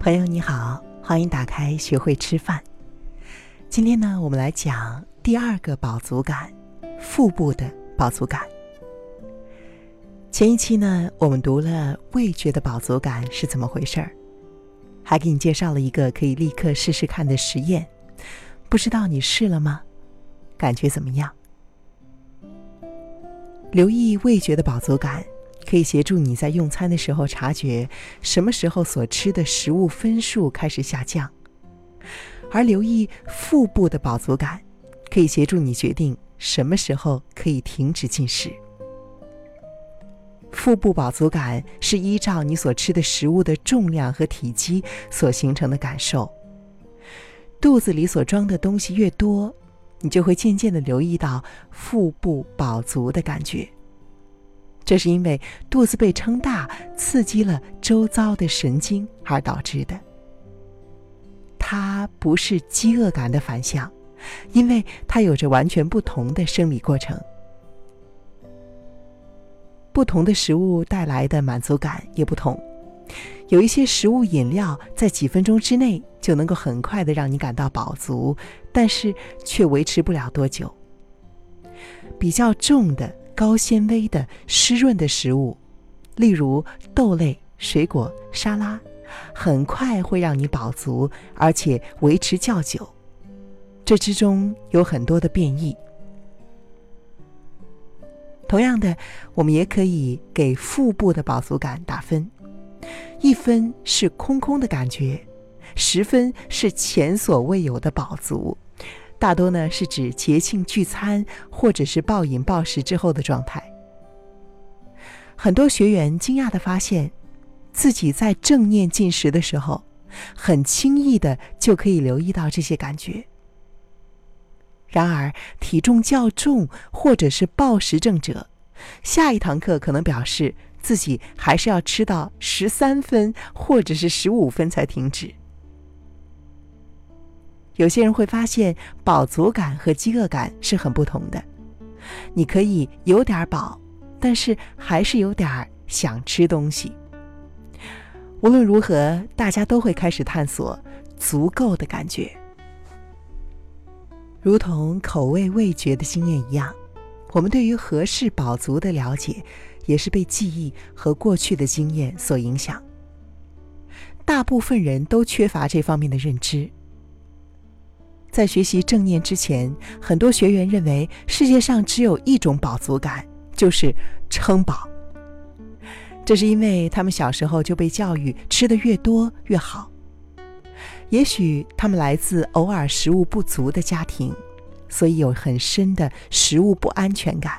朋友你好，欢迎打开学会吃饭。今天呢，我们来讲第二个饱足感——腹部的饱足感。前一期呢，我们读了味觉的饱足感是怎么回事儿，还给你介绍了一个可以立刻试试看的实验，不知道你试了吗？感觉怎么样？留意味觉的饱足感。可以协助你在用餐的时候察觉什么时候所吃的食物分数开始下降，而留意腹部的饱足感，可以协助你决定什么时候可以停止进食。腹部饱足感是依照你所吃的食物的重量和体积所形成的感受。肚子里所装的东西越多，你就会渐渐的留意到腹部饱足的感觉。这是因为肚子被撑大，刺激了周遭的神经而导致的。它不是饥饿感的反向，因为它有着完全不同的生理过程。不同的食物带来的满足感也不同。有一些食物饮料在几分钟之内就能够很快的让你感到饱足，但是却维持不了多久。比较重的。高纤维的湿润的食物，例如豆类、水果、沙拉，很快会让你饱足，而且维持较久。这之中有很多的变异。同样的，我们也可以给腹部的饱足感打分，一分是空空的感觉，十分是前所未有的饱足。大多呢是指节庆聚餐或者是暴饮暴食之后的状态。很多学员惊讶的发现，自己在正念进食的时候，很轻易的就可以留意到这些感觉。然而，体重较重或者是暴食症者，下一堂课可能表示自己还是要吃到十三分或者是十五分才停止。有些人会发现饱足感和饥饿感是很不同的。你可以有点饱，但是还是有点想吃东西。无论如何，大家都会开始探索足够的感觉。如同口味味觉的经验一样，我们对于合适饱足的了解，也是被记忆和过去的经验所影响。大部分人都缺乏这方面的认知。在学习正念之前，很多学员认为世界上只有一种饱足感，就是撑饱。这是因为他们小时候就被教育吃的越多越好。也许他们来自偶尔食物不足的家庭，所以有很深的食物不安全感。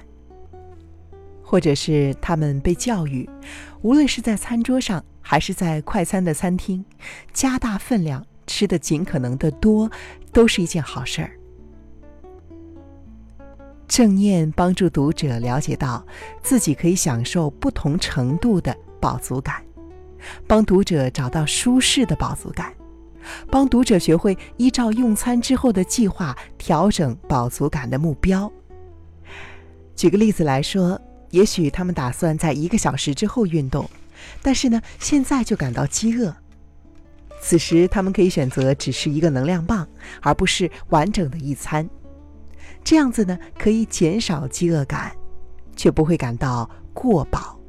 或者是他们被教育，无论是在餐桌上还是在快餐的餐厅，加大分量。吃的尽可能的多，都是一件好事儿。正念帮助读者了解到自己可以享受不同程度的饱足感，帮读者找到舒适的饱足感，帮读者学会依照用餐之后的计划调整饱足感的目标。举个例子来说，也许他们打算在一个小时之后运动，但是呢，现在就感到饥饿。此时，他们可以选择只是一个能量棒，而不是完整的一餐。这样子呢，可以减少饥饿感，却不会感到过饱。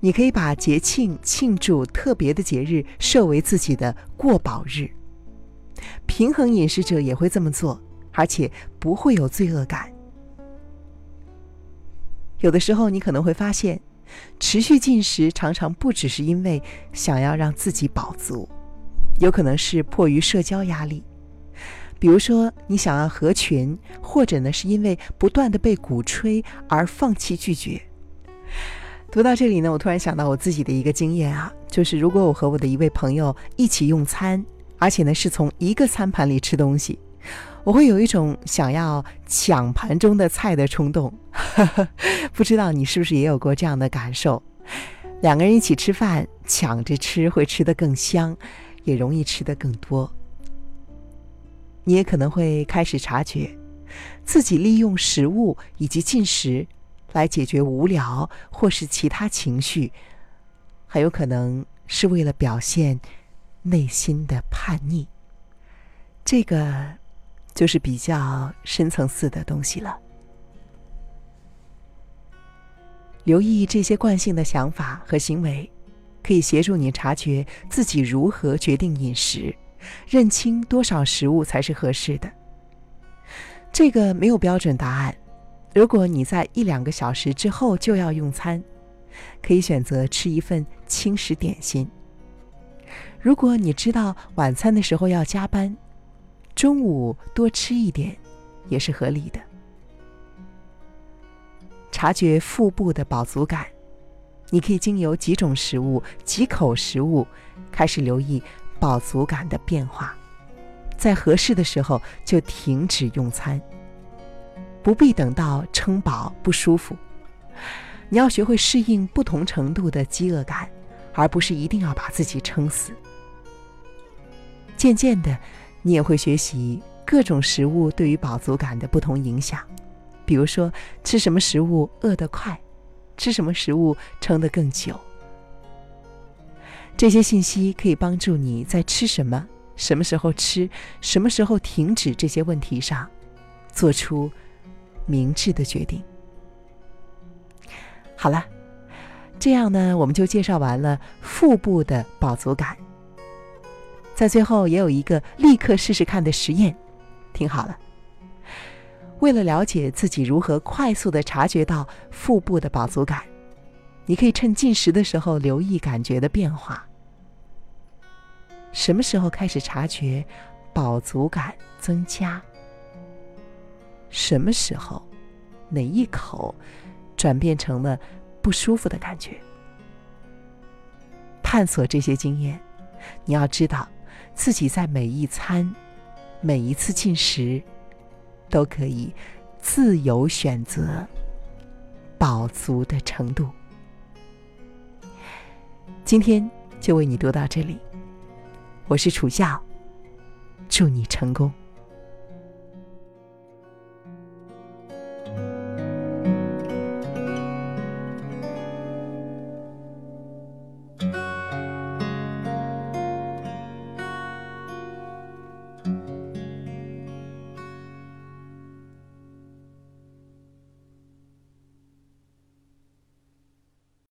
你可以把节庆、庆祝特别的节日设为自己的过饱日。平衡饮食者也会这么做，而且不会有罪恶感。有的时候，你可能会发现。持续进食常常不只是因为想要让自己饱足，有可能是迫于社交压力，比如说你想要合群，或者呢是因为不断的被鼓吹而放弃拒绝。读到这里呢，我突然想到我自己的一个经验啊，就是如果我和我的一位朋友一起用餐，而且呢是从一个餐盘里吃东西。我会有一种想要抢盘中的菜的冲动，不知道你是不是也有过这样的感受？两个人一起吃饭，抢着吃会吃得更香，也容易吃得更多。你也可能会开始察觉，自己利用食物以及进食来解决无聊或是其他情绪，很有可能是为了表现内心的叛逆。这个就是比较深层次的东西了。留意这些惯性的想法和行为，可以协助你察觉自己如何决定饮食，认清多少食物才是合适的。这个没有标准答案。如果你在一两个小时之后就要用餐，可以选择吃一份轻食点心。如果你知道晚餐的时候要加班，中午多吃一点也是合理的。察觉腹部的饱足感，你可以经由几种食物、几口食物开始留意饱足感的变化，在合适的时候就停止用餐，不必等到撑饱不舒服。你要学会适应不同程度的饥饿感，而不是一定要把自己撑死。渐渐的，你也会学习各种食物对于饱足感的不同影响。比如说，吃什么食物饿得快，吃什么食物撑得更久。这些信息可以帮助你在吃什么、什么时候吃、什么时候停止这些问题上，做出明智的决定。好了，这样呢，我们就介绍完了腹部的饱足感。在最后，也有一个立刻试试看的实验，听好了。为了了解自己如何快速的察觉到腹部的饱足感，你可以趁进食的时候留意感觉的变化。什么时候开始察觉饱足感增加？什么时候哪一口转变成了不舒服的感觉？探索这些经验，你要知道自己在每一餐、每一次进食。都可以自由选择饱足的程度。今天就为你读到这里，我是楚笑，祝你成功。